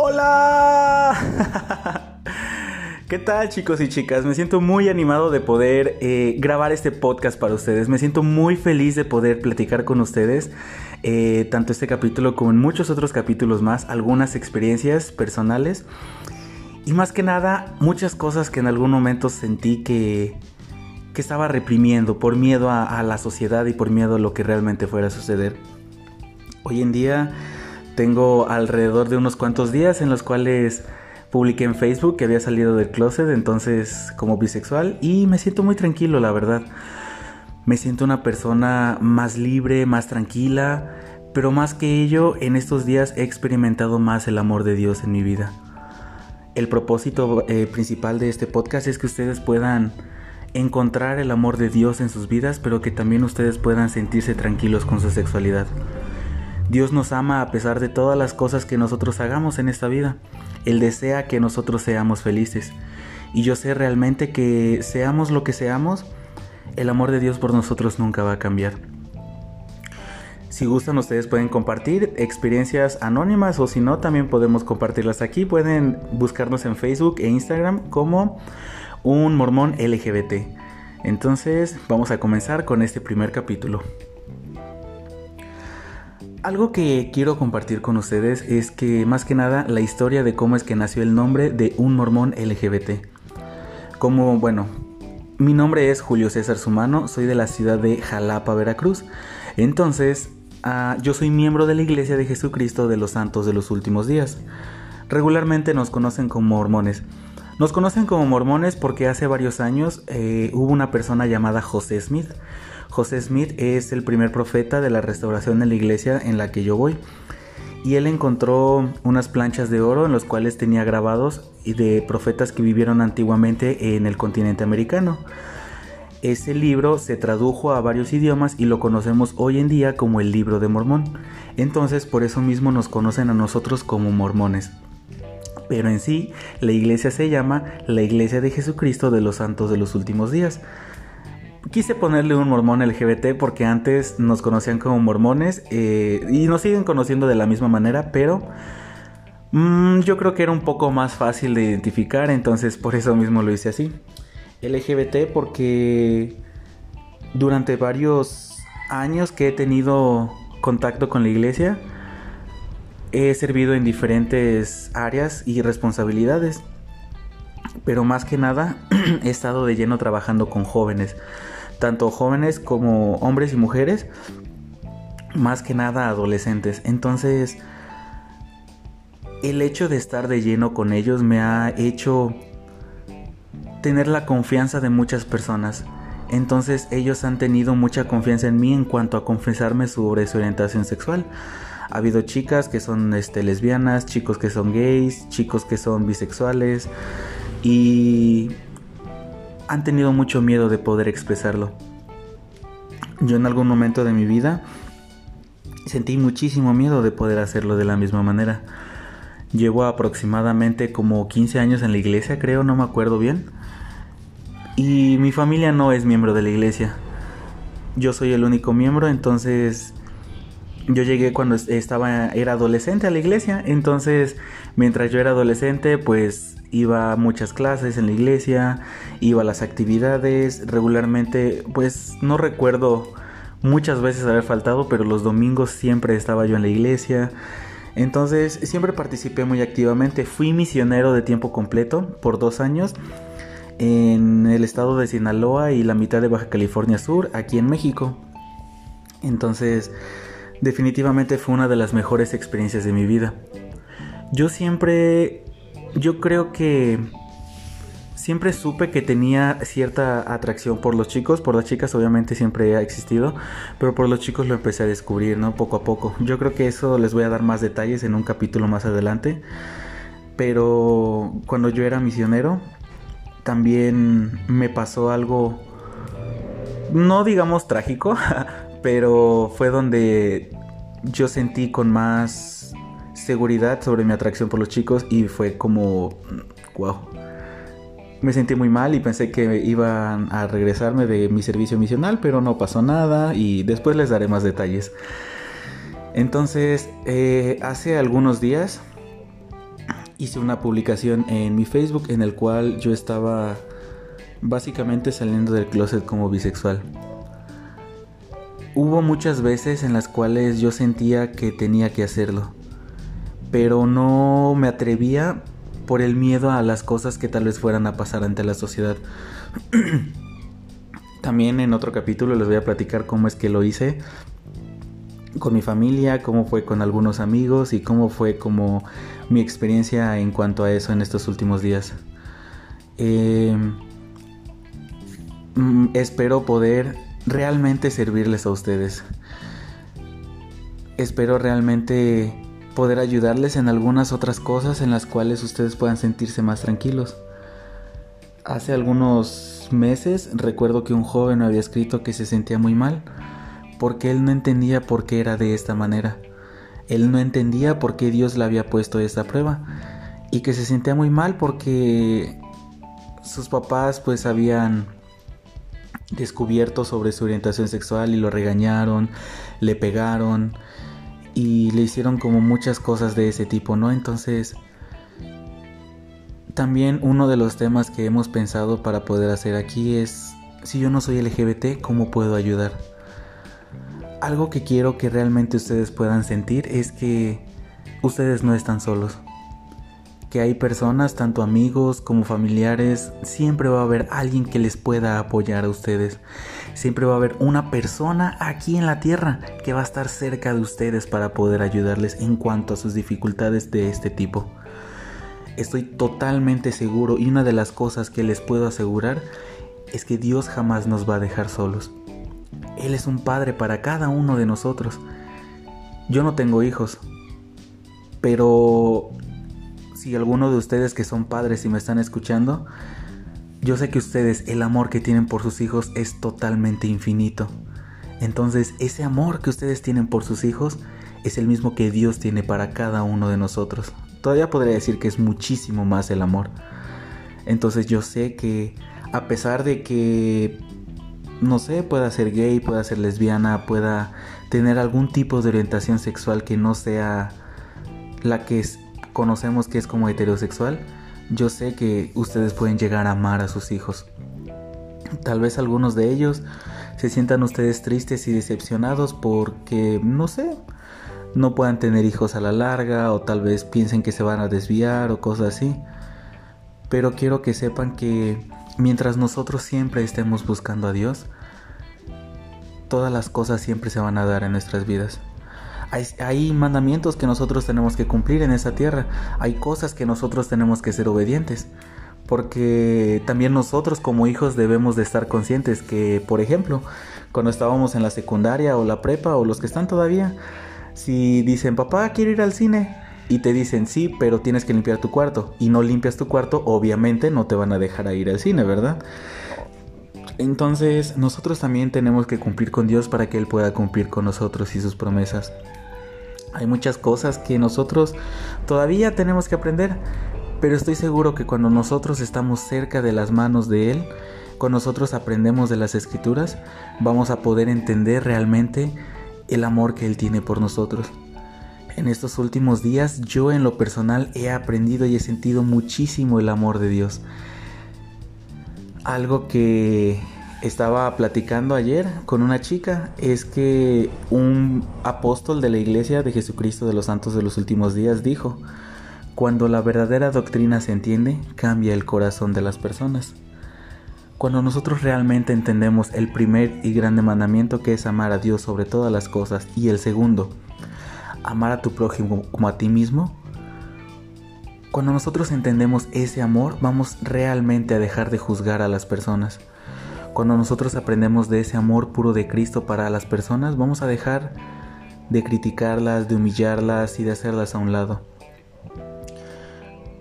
Hola. ¿Qué tal chicos y chicas? Me siento muy animado de poder eh, grabar este podcast para ustedes. Me siento muy feliz de poder platicar con ustedes, eh, tanto este capítulo como en muchos otros capítulos más, algunas experiencias personales y más que nada muchas cosas que en algún momento sentí que, que estaba reprimiendo por miedo a, a la sociedad y por miedo a lo que realmente fuera a suceder. Hoy en día tengo alrededor de unos cuantos días en los cuales publiqué en Facebook que había salido del closet, entonces como bisexual, y me siento muy tranquilo, la verdad. Me siento una persona más libre, más tranquila, pero más que ello, en estos días he experimentado más el amor de Dios en mi vida. El propósito eh, principal de este podcast es que ustedes puedan encontrar el amor de Dios en sus vidas, pero que también ustedes puedan sentirse tranquilos con su sexualidad. Dios nos ama a pesar de todas las cosas que nosotros hagamos en esta vida. Él desea que nosotros seamos felices. Y yo sé realmente que seamos lo que seamos, el amor de Dios por nosotros nunca va a cambiar. Si gustan, ustedes pueden compartir experiencias anónimas o si no, también podemos compartirlas aquí. Pueden buscarnos en Facebook e Instagram como un mormón LGBT. Entonces, vamos a comenzar con este primer capítulo. Algo que quiero compartir con ustedes es que más que nada la historia de cómo es que nació el nombre de un mormón LGBT. Como, bueno, mi nombre es Julio César Sumano, soy de la ciudad de Jalapa, Veracruz. Entonces, uh, yo soy miembro de la Iglesia de Jesucristo de los Santos de los Últimos Días. Regularmente nos conocen como mormones. Nos conocen como mormones porque hace varios años eh, hubo una persona llamada José Smith. José Smith es el primer profeta de la restauración de la iglesia en la que yo voy. Y él encontró unas planchas de oro en los cuales tenía grabados de profetas que vivieron antiguamente en el continente americano. Ese libro se tradujo a varios idiomas y lo conocemos hoy en día como el libro de Mormón. Entonces por eso mismo nos conocen a nosotros como mormones. Pero en sí, la iglesia se llama la Iglesia de Jesucristo de los Santos de los Últimos Días quise ponerle un mormón LGBT porque antes nos conocían como mormones eh, y nos siguen conociendo de la misma manera, pero mmm, yo creo que era un poco más fácil de identificar, entonces por eso mismo lo hice así. LGBT porque durante varios años que he tenido contacto con la iglesia, he servido en diferentes áreas y responsabilidades. Pero más que nada he estado de lleno trabajando con jóvenes tanto jóvenes como hombres y mujeres, más que nada adolescentes. Entonces, el hecho de estar de lleno con ellos me ha hecho tener la confianza de muchas personas. Entonces ellos han tenido mucha confianza en mí en cuanto a confesarme sobre su orientación sexual. Ha habido chicas que son este, lesbianas, chicos que son gays, chicos que son bisexuales y han tenido mucho miedo de poder expresarlo. Yo en algún momento de mi vida sentí muchísimo miedo de poder hacerlo de la misma manera. Llevo aproximadamente como 15 años en la iglesia, creo, no me acuerdo bien. Y mi familia no es miembro de la iglesia. Yo soy el único miembro, entonces yo llegué cuando estaba era adolescente a la iglesia, entonces mientras yo era adolescente, pues iba a muchas clases en la iglesia, iba a las actividades, regularmente, pues no recuerdo muchas veces haber faltado, pero los domingos siempre estaba yo en la iglesia. Entonces siempre participé muy activamente, fui misionero de tiempo completo por dos años en el estado de Sinaloa y la mitad de Baja California Sur, aquí en México. Entonces, definitivamente fue una de las mejores experiencias de mi vida. Yo siempre yo creo que siempre supe que tenía cierta atracción por los chicos, por las chicas obviamente siempre ha existido, pero por los chicos lo empecé a descubrir, ¿no? Poco a poco. Yo creo que eso les voy a dar más detalles en un capítulo más adelante. Pero cuando yo era misionero, también me pasó algo, no digamos trágico, pero fue donde yo sentí con más seguridad sobre mi atracción por los chicos y fue como, wow. Me sentí muy mal y pensé que iban a regresarme de mi servicio misional, pero no pasó nada y después les daré más detalles. Entonces, eh, hace algunos días hice una publicación en mi Facebook en el cual yo estaba básicamente saliendo del closet como bisexual. Hubo muchas veces en las cuales yo sentía que tenía que hacerlo, pero no me atrevía por el miedo a las cosas que tal vez fueran a pasar ante la sociedad. También en otro capítulo les voy a platicar cómo es que lo hice con mi familia, cómo fue con algunos amigos y cómo fue como mi experiencia en cuanto a eso en estos últimos días. Em, mm, espero poder realmente servirles a ustedes. Espero realmente poder ayudarles en algunas otras cosas en las cuales ustedes puedan sentirse más tranquilos. Hace algunos meses recuerdo que un joven me había escrito que se sentía muy mal porque él no entendía por qué era de esta manera. Él no entendía por qué Dios le había puesto esta prueba y que se sentía muy mal porque sus papás pues habían descubierto sobre su orientación sexual y lo regañaron, le pegaron y le hicieron como muchas cosas de ese tipo, ¿no? Entonces, también uno de los temas que hemos pensado para poder hacer aquí es, si yo no soy LGBT, ¿cómo puedo ayudar? Algo que quiero que realmente ustedes puedan sentir es que ustedes no están solos que hay personas, tanto amigos como familiares, siempre va a haber alguien que les pueda apoyar a ustedes. Siempre va a haber una persona aquí en la tierra que va a estar cerca de ustedes para poder ayudarles en cuanto a sus dificultades de este tipo. Estoy totalmente seguro y una de las cosas que les puedo asegurar es que Dios jamás nos va a dejar solos. Él es un padre para cada uno de nosotros. Yo no tengo hijos, pero si alguno de ustedes que son padres y me están escuchando, yo sé que ustedes el amor que tienen por sus hijos es totalmente infinito. Entonces ese amor que ustedes tienen por sus hijos es el mismo que Dios tiene para cada uno de nosotros. Todavía podría decir que es muchísimo más el amor. Entonces yo sé que a pesar de que, no sé, pueda ser gay, pueda ser lesbiana, pueda tener algún tipo de orientación sexual que no sea la que es conocemos que es como heterosexual, yo sé que ustedes pueden llegar a amar a sus hijos. Tal vez algunos de ellos se sientan ustedes tristes y decepcionados porque, no sé, no puedan tener hijos a la larga o tal vez piensen que se van a desviar o cosas así. Pero quiero que sepan que mientras nosotros siempre estemos buscando a Dios, todas las cosas siempre se van a dar en nuestras vidas. Hay, mandamientos que nosotros tenemos que cumplir en esa tierra. Hay cosas que nosotros tenemos que ser obedientes. Porque también nosotros como hijos debemos de estar conscientes que, por ejemplo, cuando estábamos en la secundaria o la prepa o los que están todavía, si dicen, papá, quiero ir al cine, y te dicen, sí, pero tienes que limpiar tu cuarto, y no limpias tu cuarto, obviamente no te van a dejar ir al cine, ¿verdad? Entonces nosotros también tenemos que cumplir con Dios para que Él pueda cumplir con nosotros y sus promesas. Hay muchas cosas que nosotros todavía tenemos que aprender, pero estoy seguro que cuando nosotros estamos cerca de las manos de Él, cuando nosotros aprendemos de las escrituras, vamos a poder entender realmente el amor que Él tiene por nosotros. En estos últimos días yo en lo personal he aprendido y he sentido muchísimo el amor de Dios algo que estaba platicando ayer con una chica es que un apóstol de la iglesia de Jesucristo de los Santos de los Últimos Días dijo, cuando la verdadera doctrina se entiende, cambia el corazón de las personas. Cuando nosotros realmente entendemos el primer y grande mandamiento que es amar a Dios sobre todas las cosas y el segundo, amar a tu prójimo como a ti mismo, cuando nosotros entendemos ese amor, vamos realmente a dejar de juzgar a las personas. Cuando nosotros aprendemos de ese amor puro de Cristo para las personas, vamos a dejar de criticarlas, de humillarlas y de hacerlas a un lado.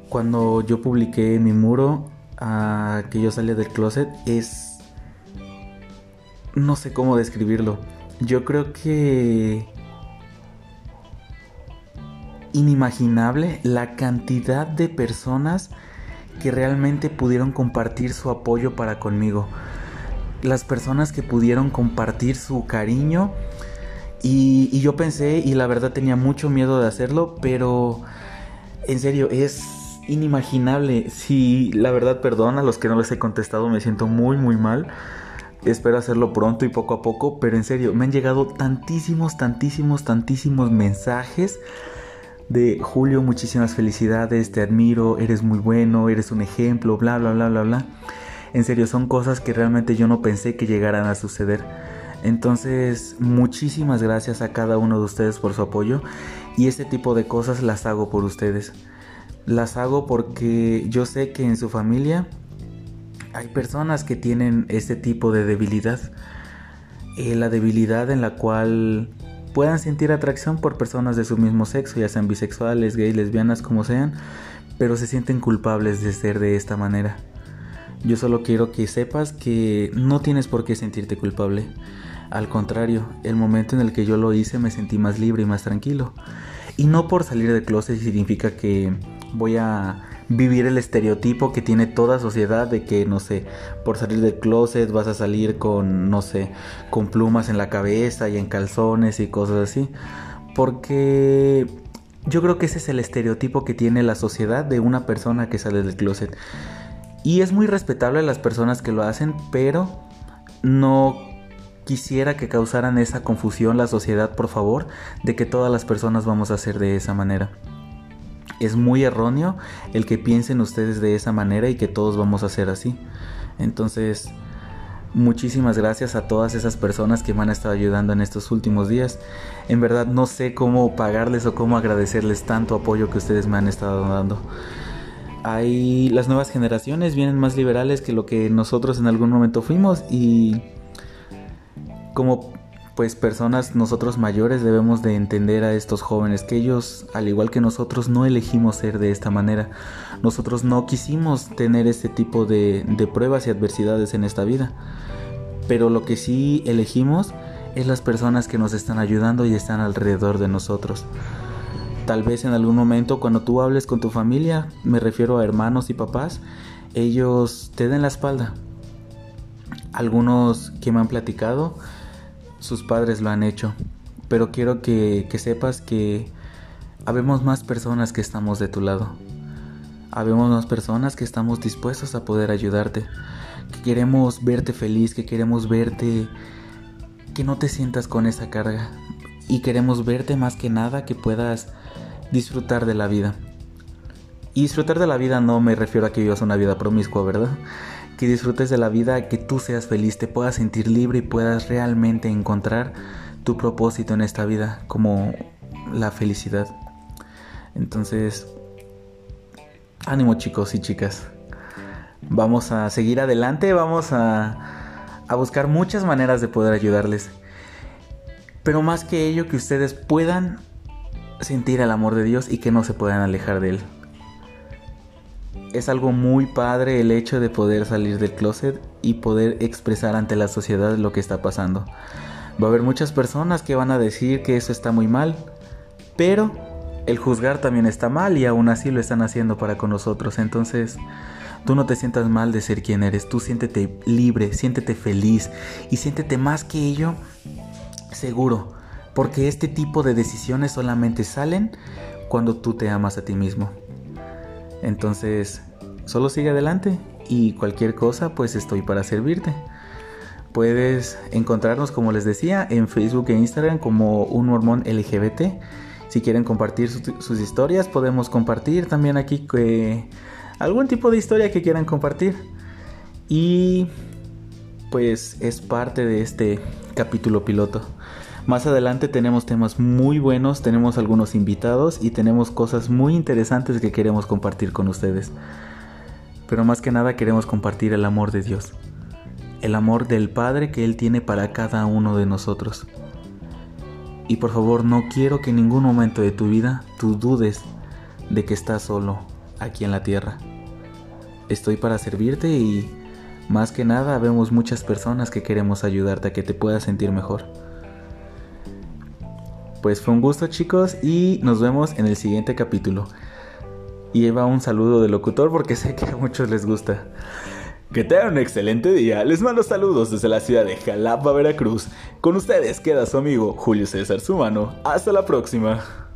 Cuando yo publiqué mi muro a que yo salí del closet es... no sé cómo describirlo. Yo creo que inimaginable la cantidad de personas que realmente pudieron compartir su apoyo para conmigo. Las personas que pudieron compartir su cariño. Y, yo pensé, y la verdad tenía mucho miedo de hacerlo, pero en serio, es, inimaginable. Si la verdad, perdón a los que no les he contestado, me siento muy, muy mal. Espero hacerlo pronto y poco a poco, pero en serio, me han llegado tantísimos, tantísimos, tantísimos mensajes de Julio, muchísimas felicidades, te admiro, eres muy bueno, eres un ejemplo, bla, bla, bla, bla, bla. En serio, son cosas que realmente yo no pensé que llegaran a suceder. Entonces, muchísimas gracias a cada uno de ustedes por su apoyo y este tipo de cosas las hago por ustedes. Las hago porque yo sé que en su familia hay personas que tienen este tipo de debilidad. Eh, la debilidad en la cual puedan sentir atracción por personas de su mismo sexo, ya sean bisexuales, gays, lesbianas, como sean, pero se sienten culpables de ser de esta manera. Yo solo quiero que sepas que no tienes por qué sentirte culpable. Al contrario, el momento en el que yo lo hice me sentí más libre y más tranquilo. Y no por salir del closet significa que voy a vivir el estereotipo que tiene toda sociedad de que, no sé, por salir del closet vas a salir con, no sé, con plumas en la cabeza y en calzones y cosas así. Porque yo creo que ese es el estereotipo que tiene la sociedad de una persona que sale del closet. Y es muy respetable a las personas que lo hacen, pero no quisiera que causaran esa confusión la sociedad, por favor, de que todas las personas vamos a hacer de esa manera. Es muy erróneo el que piensen ustedes de esa manera y que todos vamos a hacer así. Entonces, muchísimas gracias a todas esas personas que me han estado ayudando en estos últimos días. En verdad no sé cómo pagarles o cómo agradecerles tanto apoyo que ustedes me han estado dando. Hay las nuevas generaciones vienen más liberales que lo que nosotros en algún momento fuimos y como pues personas nosotros mayores debemos de entender a estos jóvenes que ellos al igual que nosotros no elegimos ser de esta manera. Nosotros no quisimos tener este tipo de, de pruebas y adversidades en esta vida. Pero lo que sí elegimos es las personas que nos están ayudando y están alrededor de nosotros. Tal vez en algún momento cuando tú hables con tu familia me refiero a hermanos y papás ellos te den la espalda. Algunos que me han platicado sus padres lo han hecho. Pero quiero que, sepas que habemos más personas que estamos de tu lado. Habemos más personas que estamos dispuestos a poder ayudarte. Que queremos verte feliz, que queremos verte que no te sientas con esa carga. Y queremos verte más que nada que puedas disfrutar de la vida. Y disfrutar de la vida no me refiero a que vivas una vida promiscua, ¿verdad? Que disfrutes de la vida, que tú seas feliz, te puedas sentir libre y puedas realmente encontrar tu propósito en esta vida como la felicidad. Entonces, ánimo chicos y chicas. Vamos a seguir adelante, vamos a, buscar muchas maneras de poder ayudarles. Pero más que ello, que ustedes puedan sentir el amor de Dios y que no se puedan alejar de Él es algo muy padre el hecho de poder salir del closet y poder expresar ante la sociedad lo que está pasando. Va a haber muchas personas que van a decir que eso está muy mal, pero el juzgar también está mal y aún así lo están haciendo para con nosotros. Entonces, tú no te sientas mal de ser quien eres, tú siéntete libre, siéntete feliz y siéntete más que ello seguro, porque este tipo de decisiones solamente salen cuando tú te amas a ti mismo. Entonces, solo sigue adelante y cualquier cosa, pues estoy para servirte. Puedes encontrarnos, como les decía, en Facebook e Instagram como un mormón LGBT. Si quieren compartir sus historias, podemos compartir también aquí que, algún tipo de historia que quieran compartir. Y pues es parte de este capítulo piloto. Más adelante tenemos temas muy buenos, tenemos algunos invitados y tenemos cosas muy interesantes que queremos compartir con ustedes. Pero más que nada queremos compartir el amor de Dios, el amor del Padre que Él tiene para cada uno de nosotros. Y por favor no quiero que en ningún momento de tu vida tú dudes de que estás solo aquí en la tierra. Estoy para servirte y más que nada vemos muchas personas que queremos ayudarte a que te puedas sentir mejor. Pues fue un gusto chicos y nos vemos en el siguiente capítulo. Y lleva un saludo del locutor porque sé que a muchos les gusta. Que tengan un excelente día. Les mando saludos desde la ciudad de Jalapa, Veracruz. Con ustedes queda su amigo Julio César Sumano. Hasta la próxima.